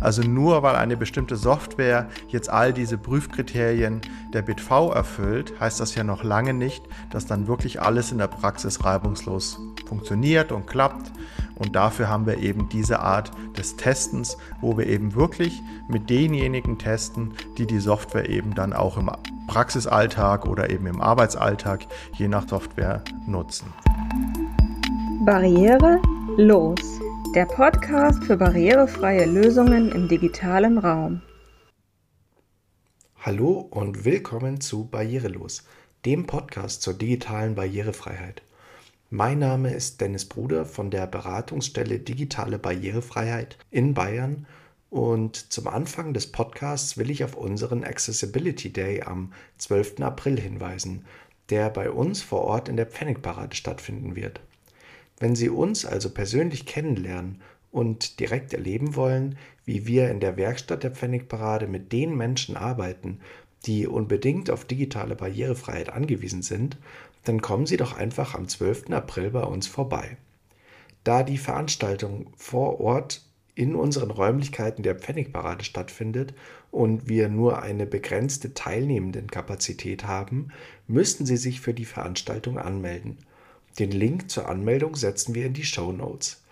Also nur weil eine bestimmte Software jetzt all diese Prüfkriterien der BitV erfüllt, heißt das ja noch lange nicht, dass dann wirklich alles in der Praxis reibungslos funktioniert und klappt. Und dafür haben wir eben diese Art des Testens, wo wir eben wirklich mit denjenigen testen, die die Software eben dann auch im Praxisalltag oder eben im Arbeitsalltag je nach Software nutzen. Barriere los. Der Podcast für barrierefreie Lösungen im digitalen Raum. Hallo und willkommen zu Barrierelos, dem Podcast zur digitalen Barrierefreiheit. Mein Name ist Dennis Bruder von der Beratungsstelle Digitale Barrierefreiheit in Bayern und zum Anfang des Podcasts will ich auf unseren Accessibility Day am 12. April hinweisen, der bei uns vor Ort in der Pfennigparade stattfinden wird. Wenn Sie uns also persönlich kennenlernen und direkt erleben wollen, wie wir in der Werkstatt der Pfennigparade mit den Menschen arbeiten, die unbedingt auf digitale Barrierefreiheit angewiesen sind, dann kommen Sie doch einfach am 12. April bei uns vorbei. Da die Veranstaltung vor Ort in unseren Räumlichkeiten der Pfennigparade stattfindet und wir nur eine begrenzte Teilnehmendenkapazität haben, müssten Sie sich für die Veranstaltung anmelden. Den Link zur Anmeldung setzen wir in die Show Notes.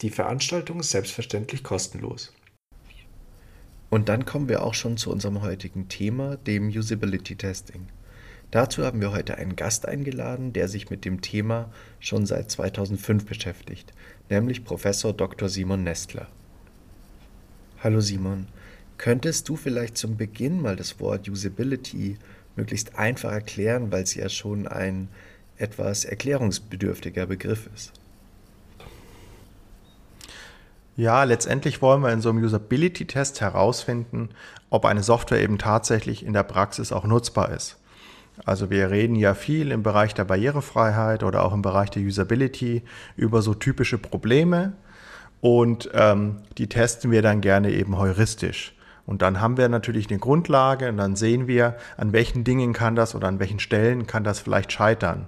Die Veranstaltung ist selbstverständlich kostenlos. Und dann kommen wir auch schon zu unserem heutigen Thema, dem Usability Testing. Dazu haben wir heute einen Gast eingeladen, der sich mit dem Thema schon seit 2005 beschäftigt, nämlich Professor Dr. Simon Nestler. Hallo Simon, könntest du vielleicht zum Beginn mal das Wort Usability möglichst einfach erklären, weil es ja schon ein etwas erklärungsbedürftiger Begriff ist? Ja, letztendlich wollen wir in so einem Usability-Test herausfinden, ob eine Software eben tatsächlich in der Praxis auch nutzbar ist. Also wir reden ja viel im Bereich der Barrierefreiheit oder auch im Bereich der Usability über so typische Probleme und ähm, die testen wir dann gerne eben heuristisch. Und dann haben wir natürlich eine Grundlage und dann sehen wir, an welchen Dingen kann das oder an welchen Stellen kann das vielleicht scheitern.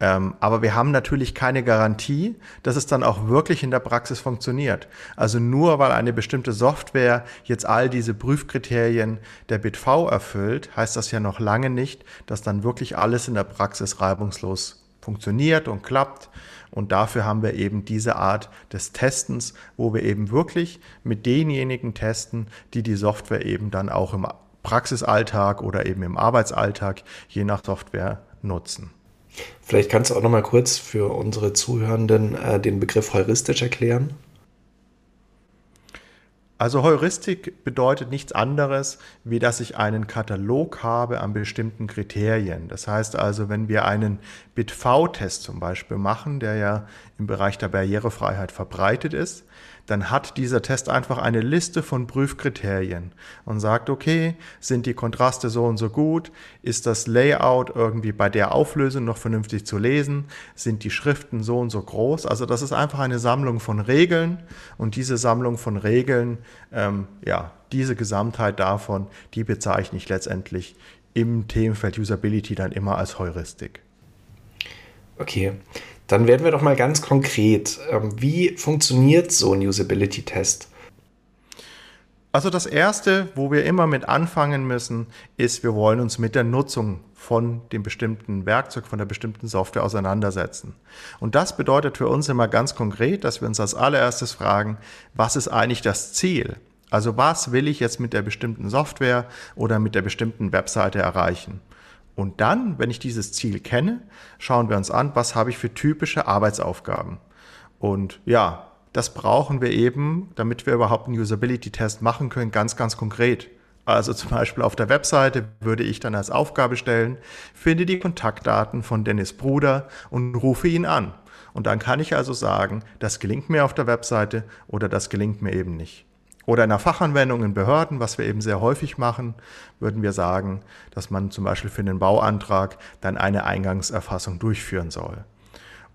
Ähm, aber wir haben natürlich keine Garantie, dass es dann auch wirklich in der Praxis funktioniert. Also nur weil eine bestimmte Software jetzt all diese Prüfkriterien der BitV erfüllt, heißt das ja noch lange nicht, dass dann wirklich alles in der Praxis reibungslos funktioniert und klappt. Und dafür haben wir eben diese Art des Testens, wo wir eben wirklich mit denjenigen testen, die die Software eben dann auch im Praxisalltag oder eben im Arbeitsalltag je nach Software nutzen. Vielleicht kannst du auch noch mal kurz für unsere Zuhörenden äh, den Begriff heuristisch erklären. Also Heuristik bedeutet nichts anderes, wie dass ich einen Katalog habe an bestimmten Kriterien. Das heißt also, wenn wir einen BitV-Test zum Beispiel machen, der ja im Bereich der Barrierefreiheit verbreitet ist, dann hat dieser Test einfach eine Liste von Prüfkriterien und sagt, okay, sind die Kontraste so und so gut? Ist das Layout irgendwie bei der Auflösung noch vernünftig zu lesen? Sind die Schriften so und so groß? Also das ist einfach eine Sammlung von Regeln und diese Sammlung von Regeln, ähm, ja, diese Gesamtheit davon, die bezeichne ich letztendlich im Themenfeld Usability dann immer als Heuristik. Okay, dann werden wir doch mal ganz konkret. Ähm, wie funktioniert so ein Usability-Test? Also das Erste, wo wir immer mit anfangen müssen, ist, wir wollen uns mit der Nutzung von dem bestimmten Werkzeug, von der bestimmten Software auseinandersetzen. Und das bedeutet für uns immer ganz konkret, dass wir uns als allererstes fragen, was ist eigentlich das Ziel? Also was will ich jetzt mit der bestimmten Software oder mit der bestimmten Webseite erreichen? Und dann, wenn ich dieses Ziel kenne, schauen wir uns an, was habe ich für typische Arbeitsaufgaben. Und ja, das brauchen wir eben, damit wir überhaupt einen Usability-Test machen können, ganz, ganz konkret. Also zum Beispiel auf der Webseite würde ich dann als Aufgabe stellen, finde die Kontaktdaten von Dennis Bruder und rufe ihn an. Und dann kann ich also sagen, das gelingt mir auf der Webseite oder das gelingt mir eben nicht. Oder in der Fachanwendung in Behörden, was wir eben sehr häufig machen, würden wir sagen, dass man zum Beispiel für einen Bauantrag dann eine Eingangserfassung durchführen soll.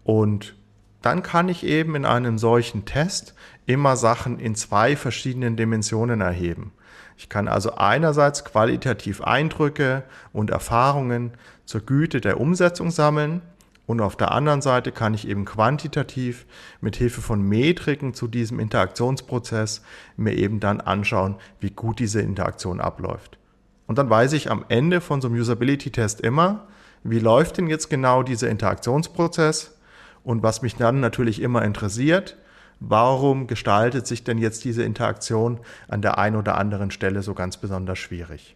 Und dann kann ich eben in einem solchen Test immer Sachen in zwei verschiedenen Dimensionen erheben. Ich kann also einerseits qualitativ Eindrücke und Erfahrungen zur Güte der Umsetzung sammeln Und auf der anderen Seite kann ich eben quantitativ mit Hilfe von Metriken zu diesem Interaktionsprozess mir eben dann anschauen, wie gut diese Interaktion abläuft. Und dann weiß ich am Ende von so einem Usability-Test immer, wie läuft denn jetzt genau dieser Interaktionsprozess? Und was mich dann natürlich immer interessiert, warum gestaltet sich denn jetzt diese Interaktion an der einen oder anderen Stelle so ganz besonders schwierig?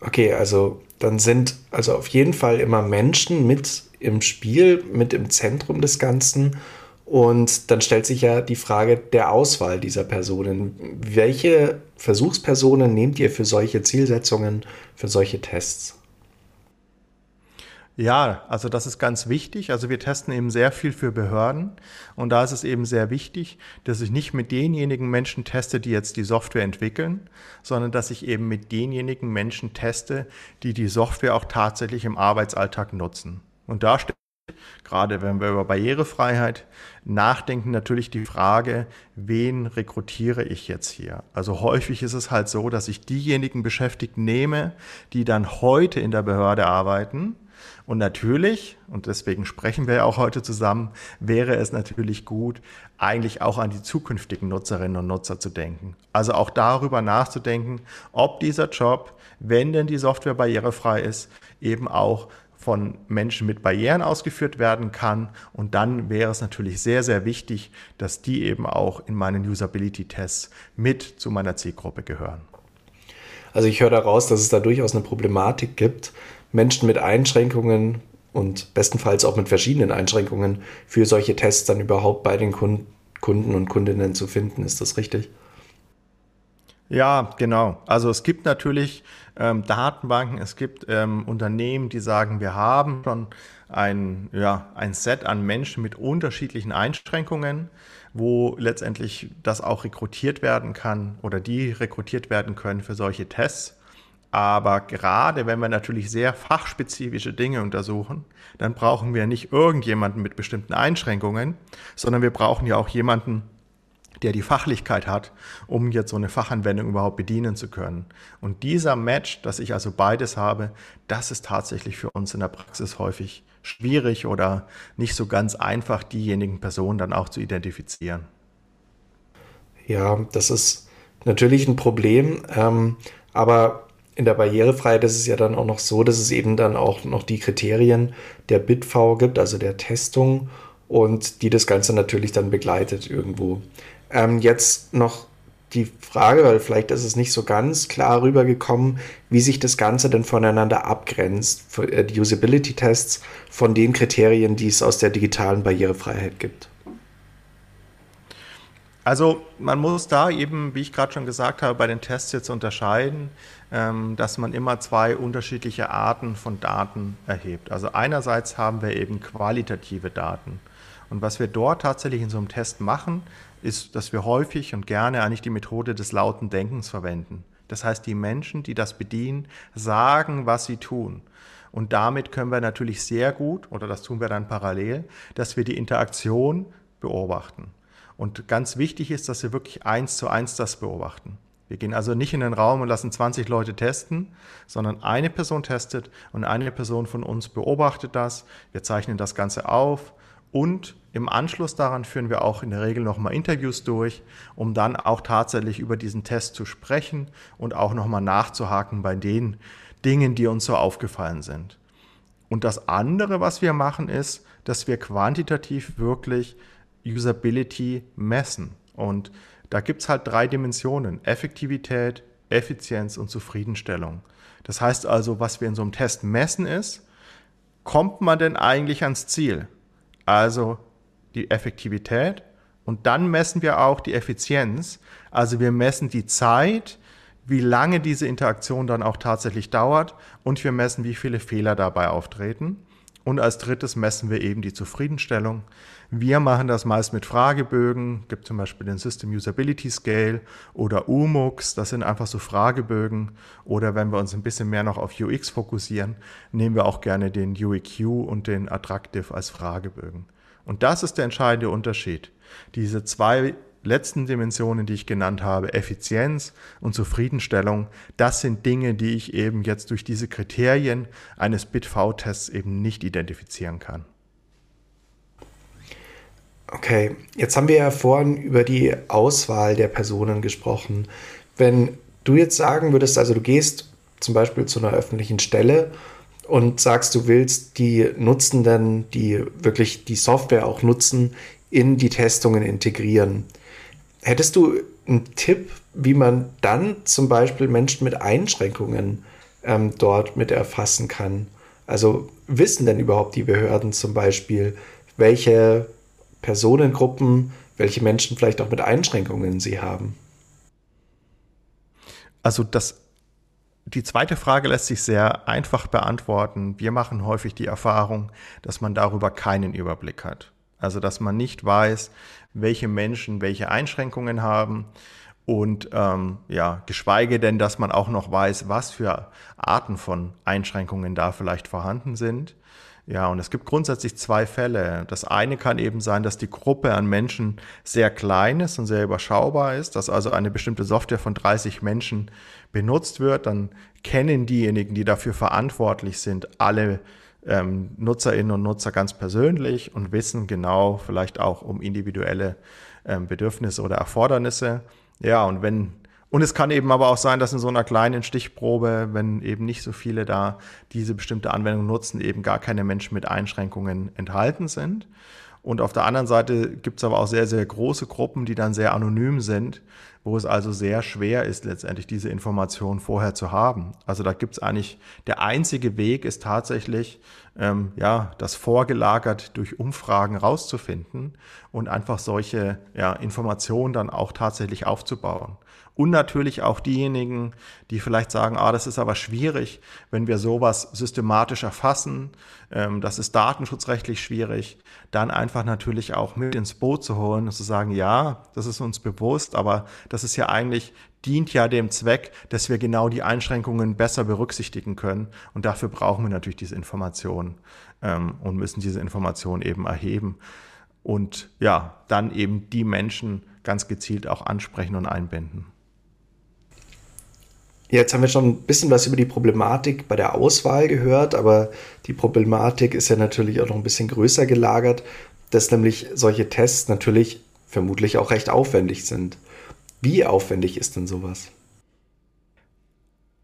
Okay, also dann sind also auf jeden Fall immer Menschen mit im Spiel, mit im Zentrum des Ganzen. Und dann stellt sich ja die Frage der Auswahl dieser Personen. Welche Versuchspersonen nehmt ihr für solche Zielsetzungen, für solche Tests? Ja, also das ist ganz wichtig. Also wir testen eben sehr viel für Behörden und da ist es eben sehr wichtig, dass ich nicht mit denjenigen Menschen teste, die jetzt die Software entwickeln, sondern dass ich eben mit denjenigen Menschen teste, die die Software auch tatsächlich im Arbeitsalltag nutzen. Und da steht gerade wenn wir über Barrierefreiheit nachdenken, natürlich die Frage, wen rekrutiere ich jetzt hier? Also häufig ist es halt so, dass ich diejenigen Beschäftigten nehme, die dann heute in der Behörde arbeiten und natürlich, und deswegen sprechen wir ja auch heute zusammen, wäre es natürlich gut, eigentlich auch an die zukünftigen Nutzerinnen und Nutzer zu denken. Also auch darüber nachzudenken, ob dieser Job, wenn denn die Software barrierefrei ist, eben auch von Menschen mit Barrieren ausgeführt werden kann. Und dann wäre es natürlich sehr, sehr wichtig, dass die eben auch in meinen Usability-Tests mit zu meiner Zielgruppe gehören. Also ich höre daraus, dass es da durchaus eine Problematik gibt, Menschen mit Einschränkungen und bestenfalls auch mit verschiedenen Einschränkungen für solche Tests dann überhaupt bei den Kunden und Kundinnen zu finden. Ist das richtig? Ja, genau. Also es gibt natürlich ähm, Datenbanken, es gibt ähm, Unternehmen, die sagen, wir haben schon ein, ja, ein Set an Menschen mit unterschiedlichen Einschränkungen, wo letztendlich das auch rekrutiert werden kann oder die rekrutiert werden können für solche Tests. Aber gerade wenn wir natürlich sehr fachspezifische Dinge untersuchen, dann brauchen wir nicht irgendjemanden mit bestimmten Einschränkungen, sondern wir brauchen ja auch jemanden, der die Fachlichkeit hat, um jetzt so eine Fachanwendung überhaupt bedienen zu können. Und dieser Match, dass ich also beides habe, das ist tatsächlich für uns in der Praxis häufig schwierig oder nicht so ganz einfach, diejenigen Personen dann auch zu identifizieren. Ja, das ist natürlich ein Problem, ähm, aber in der Barrierefreiheit ist es ja dann auch noch so, dass es eben dann auch noch die Kriterien der BitV gibt, also der Testung und die das Ganze natürlich dann begleitet irgendwo. Ähm, jetzt noch die Frage, weil vielleicht ist es nicht so ganz klar rübergekommen, wie sich das Ganze denn voneinander abgrenzt, äh, die Usability-Tests von den Kriterien, die es aus der digitalen Barrierefreiheit gibt. Also man muss da eben, wie ich gerade schon gesagt habe, bei den Tests jetzt unterscheiden, ähm, dass man immer zwei unterschiedliche Arten von Daten erhebt. Also einerseits haben wir eben qualitative Daten. Und was wir dort tatsächlich in so einem Test machen, ist, dass wir häufig und gerne eigentlich die Methode des lauten Denkens verwenden. Das heißt, die Menschen, die das bedienen, sagen, was sie tun. Und damit können wir natürlich sehr gut, oder das tun wir dann parallel, dass wir die Interaktion beobachten. Und ganz wichtig ist, dass wir wirklich eins zu eins das beobachten. Wir gehen also nicht in den Raum und lassen 20 Leute testen, sondern eine Person testet und eine Person von uns beobachtet das. Wir zeichnen das Ganze auf und im Anschluss daran führen wir auch in der Regel nochmal Interviews durch, um dann auch tatsächlich über diesen Test zu sprechen und auch nochmal nachzuhaken bei den Dingen, die uns so aufgefallen sind. Und das andere, was wir machen, ist, dass wir quantitativ wirklich Usability messen. Und da gibt es halt drei Dimensionen. Effektivität, Effizienz und Zufriedenstellung. Das heißt also, was wir in so einem Test messen ist, kommt man denn eigentlich ans Ziel? Also die Effektivität und dann messen wir auch die Effizienz. Also wir messen die Zeit, wie lange diese Interaktion dann auch tatsächlich dauert und wir messen, wie viele Fehler dabei auftreten. Und als drittes messen wir eben die Zufriedenstellung. Wir machen das meist mit Fragebögen, gibt zum Beispiel den System Usability Scale oder UMUX, das sind einfach so Fragebögen. Oder wenn wir uns ein bisschen mehr noch auf UX fokussieren, nehmen wir auch gerne den UEQ und den Attractive als Fragebögen. Und das ist der entscheidende Unterschied. Diese zwei letzten Dimensionen, die ich genannt habe, Effizienz und Zufriedenstellung, das sind Dinge, die ich eben jetzt durch diese Kriterien eines BIT-V-Tests eben nicht identifizieren kann. Okay, jetzt haben wir ja vorhin über die Auswahl der Personen gesprochen. Wenn du jetzt sagen würdest, also du gehst zum Beispiel zu einer öffentlichen Stelle und sagst, du willst die Nutzenden, die wirklich die Software auch nutzen, in die Testungen integrieren. Hättest du einen Tipp, wie man dann zum Beispiel Menschen mit Einschränkungen ähm, dort mit erfassen kann? Also wissen denn überhaupt die Behörden zum Beispiel, welche Personengruppen, welche Menschen vielleicht auch mit Einschränkungen sie haben? Also das, die zweite Frage lässt sich sehr einfach beantworten. Wir machen häufig die Erfahrung, dass man darüber keinen Überblick hat. Also dass man nicht weiß, welche Menschen welche Einschränkungen haben und ähm, ja, geschweige denn, dass man auch noch weiß, was für Arten von Einschränkungen da vielleicht vorhanden sind. Ja, und es gibt grundsätzlich zwei Fälle. Das eine kann eben sein, dass die Gruppe an Menschen sehr klein ist und sehr überschaubar ist, dass also eine bestimmte Software von 30 Menschen benutzt wird. Dann kennen diejenigen, die dafür verantwortlich sind, alle ähm, Nutzerinnen und Nutzer ganz persönlich und wissen genau vielleicht auch um individuelle ähm, Bedürfnisse oder Erfordernisse. Ja, und wenn und es kann eben aber auch sein, dass in so einer kleinen Stichprobe, wenn eben nicht so viele da diese bestimmte Anwendung nutzen, eben gar keine Menschen mit Einschränkungen enthalten sind. Und auf der anderen Seite gibt es aber auch sehr, sehr große Gruppen, die dann sehr anonym sind, wo es also sehr schwer ist, letztendlich diese Information vorher zu haben. Also da gibt es eigentlich, der einzige Weg ist tatsächlich, ähm, ja, das vorgelagert durch Umfragen rauszufinden und einfach solche ja, Informationen dann auch tatsächlich aufzubauen. Und natürlich auch diejenigen, die vielleicht sagen, ah, das ist aber schwierig, wenn wir sowas systematisch erfassen, ähm, das ist datenschutzrechtlich schwierig, dann einfach natürlich auch mit ins Boot zu holen und zu sagen, ja, das ist uns bewusst, aber das ist ja eigentlich dient ja dem Zweck, dass wir genau die Einschränkungen besser berücksichtigen können. Und dafür brauchen wir natürlich diese Informationen ähm, und müssen diese Informationen eben erheben. Und ja, dann eben die Menschen ganz gezielt auch ansprechen und einbinden. Jetzt haben wir schon ein bisschen was über die Problematik bei der Auswahl gehört, aber die Problematik ist ja natürlich auch noch ein bisschen größer gelagert, dass nämlich solche Tests natürlich vermutlich auch recht aufwendig sind. Wie aufwendig ist denn sowas?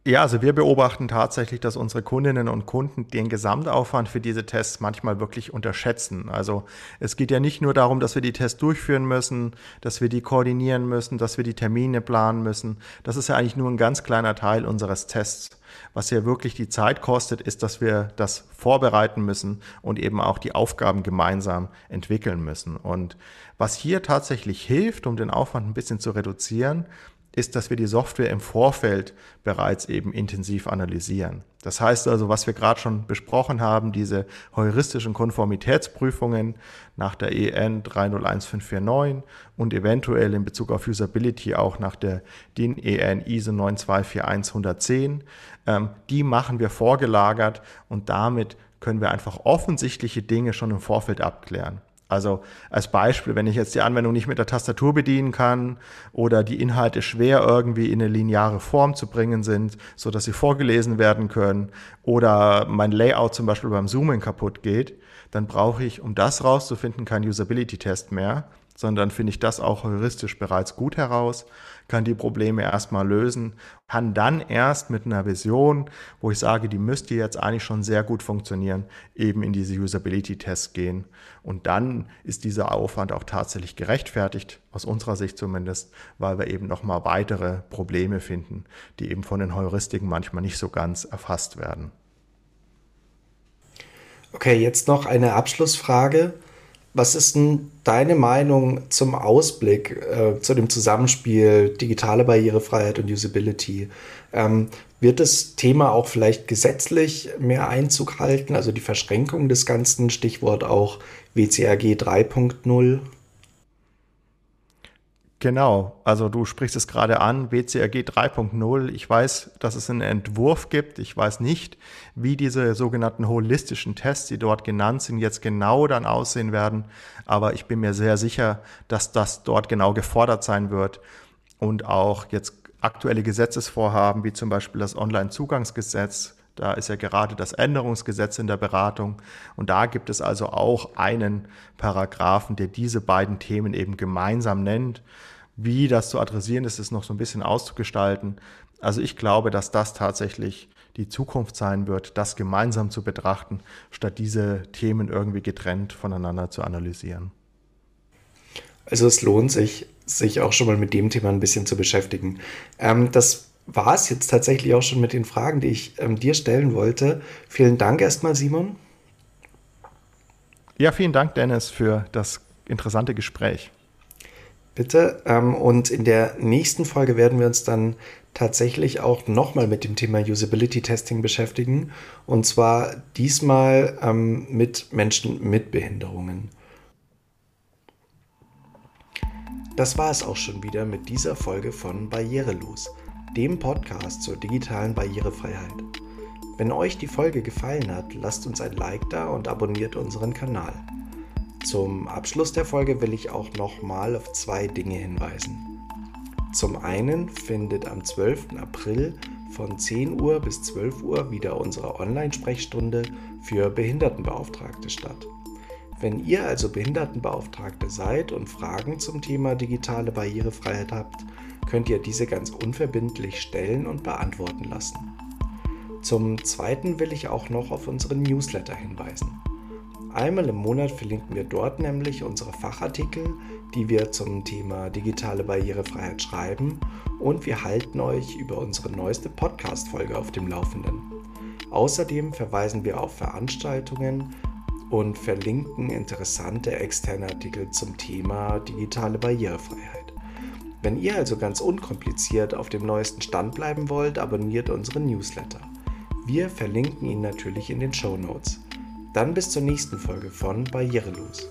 Ja, also wir beobachten tatsächlich, dass unsere Kundinnen und Kunden den Gesamtaufwand für diese Tests manchmal wirklich unterschätzen. Also es geht ja nicht nur darum, dass wir die Tests durchführen müssen, dass wir die koordinieren müssen, dass wir die Termine planen müssen. Das ist ja eigentlich nur ein ganz kleiner Teil unseres Tests. Was ja wirklich die Zeit kostet, ist, dass wir das vorbereiten müssen und eben auch die Aufgaben gemeinsam entwickeln müssen. Und was hier tatsächlich hilft, um den Aufwand ein bisschen zu reduzieren, ist, dass wir die Software im Vorfeld bereits eben intensiv analysieren. Das heißt also, was wir gerade schon besprochen haben, diese heuristischen Konformitätsprüfungen nach der EN 301549 und eventuell in Bezug auf Usability auch nach der DIN EN ISO 9241110, ähm, die machen wir vorgelagert und damit können wir einfach offensichtliche Dinge schon im Vorfeld abklären. Also als Beispiel, wenn ich jetzt die Anwendung nicht mit der Tastatur bedienen kann oder die Inhalte schwer irgendwie in eine lineare Form zu bringen sind, so dass sie vorgelesen werden können oder mein Layout zum Beispiel beim Zoomen kaputt geht, dann brauche ich, um das rauszufinden, keinen Usability-Test mehr, sondern finde ich das auch heuristisch bereits gut heraus, kann die Probleme erstmal lösen, kann dann erst mit einer Vision, wo ich sage, die müsste jetzt eigentlich schon sehr gut funktionieren, eben in diese Usability-Tests gehen. Und dann ist dieser Aufwand auch tatsächlich gerechtfertigt, aus unserer Sicht zumindest, weil wir eben nochmal weitere Probleme finden, die eben von den Heuristiken manchmal nicht so ganz erfasst werden. Okay, jetzt noch eine Abschlussfrage. Was ist denn deine Meinung zum Ausblick, äh, zu dem Zusammenspiel digitale Barrierefreiheit und Usability? Ähm, wird das Thema auch vielleicht gesetzlich mehr Einzug halten, also die Verschränkung des Ganzen, Stichwort auch WCAG 3.0? Genau, also du sprichst es gerade an, WCRG 3.0. Ich weiß, dass es einen Entwurf gibt. Ich weiß nicht, wie diese sogenannten holistischen Tests, die dort genannt sind, jetzt genau dann aussehen werden. Aber ich bin mir sehr sicher, dass das dort genau gefordert sein wird und auch jetzt aktuelle Gesetzesvorhaben, wie zum Beispiel das Online-Zugangsgesetz, da ist ja gerade das Änderungsgesetz in der Beratung. Und da gibt es also auch einen Paragraphen, der diese beiden Themen eben gemeinsam nennt. Wie das zu adressieren ist, ist noch so ein bisschen auszugestalten. Also ich glaube, dass das tatsächlich die Zukunft sein wird, das gemeinsam zu betrachten, statt diese Themen irgendwie getrennt voneinander zu analysieren. Also es lohnt sich, sich auch schon mal mit dem Thema ein bisschen zu beschäftigen. Ähm, das war es jetzt tatsächlich auch schon mit den Fragen, die ich ähm, dir stellen wollte. Vielen Dank erstmal, Simon. Ja, vielen Dank, Dennis, für das interessante Gespräch. Bitte. Ähm, und in der nächsten Folge werden wir uns dann tatsächlich auch nochmal mit dem Thema Usability Testing beschäftigen. Und zwar diesmal ähm, mit Menschen mit Behinderungen. Das war es auch schon wieder mit dieser Folge von Barrierelos dem Podcast zur digitalen Barrierefreiheit. Wenn euch die Folge gefallen hat, lasst uns ein Like da und abonniert unseren Kanal. Zum Abschluss der Folge will ich auch nochmal auf zwei Dinge hinweisen. Zum einen findet am 12. April von 10 Uhr bis 12 Uhr wieder unsere Online-Sprechstunde für Behindertenbeauftragte statt. Wenn ihr also Behindertenbeauftragte seid und Fragen zum Thema digitale Barrierefreiheit habt, könnt ihr diese ganz unverbindlich stellen und beantworten lassen. Zum Zweiten will ich auch noch auf unseren Newsletter hinweisen. Einmal im Monat verlinken wir dort nämlich unsere Fachartikel, die wir zum Thema digitale Barrierefreiheit schreiben und wir halten euch über unsere neueste Podcast-Folge auf dem Laufenden. Außerdem verweisen wir auf Veranstaltungen und verlinken interessante externe Artikel zum Thema digitale Barrierefreiheit. Wenn ihr also ganz unkompliziert auf dem neuesten Stand bleiben wollt, abonniert unseren Newsletter. Wir verlinken ihn natürlich in den Show Notes. Dann bis zur nächsten Folge von Barrierelos.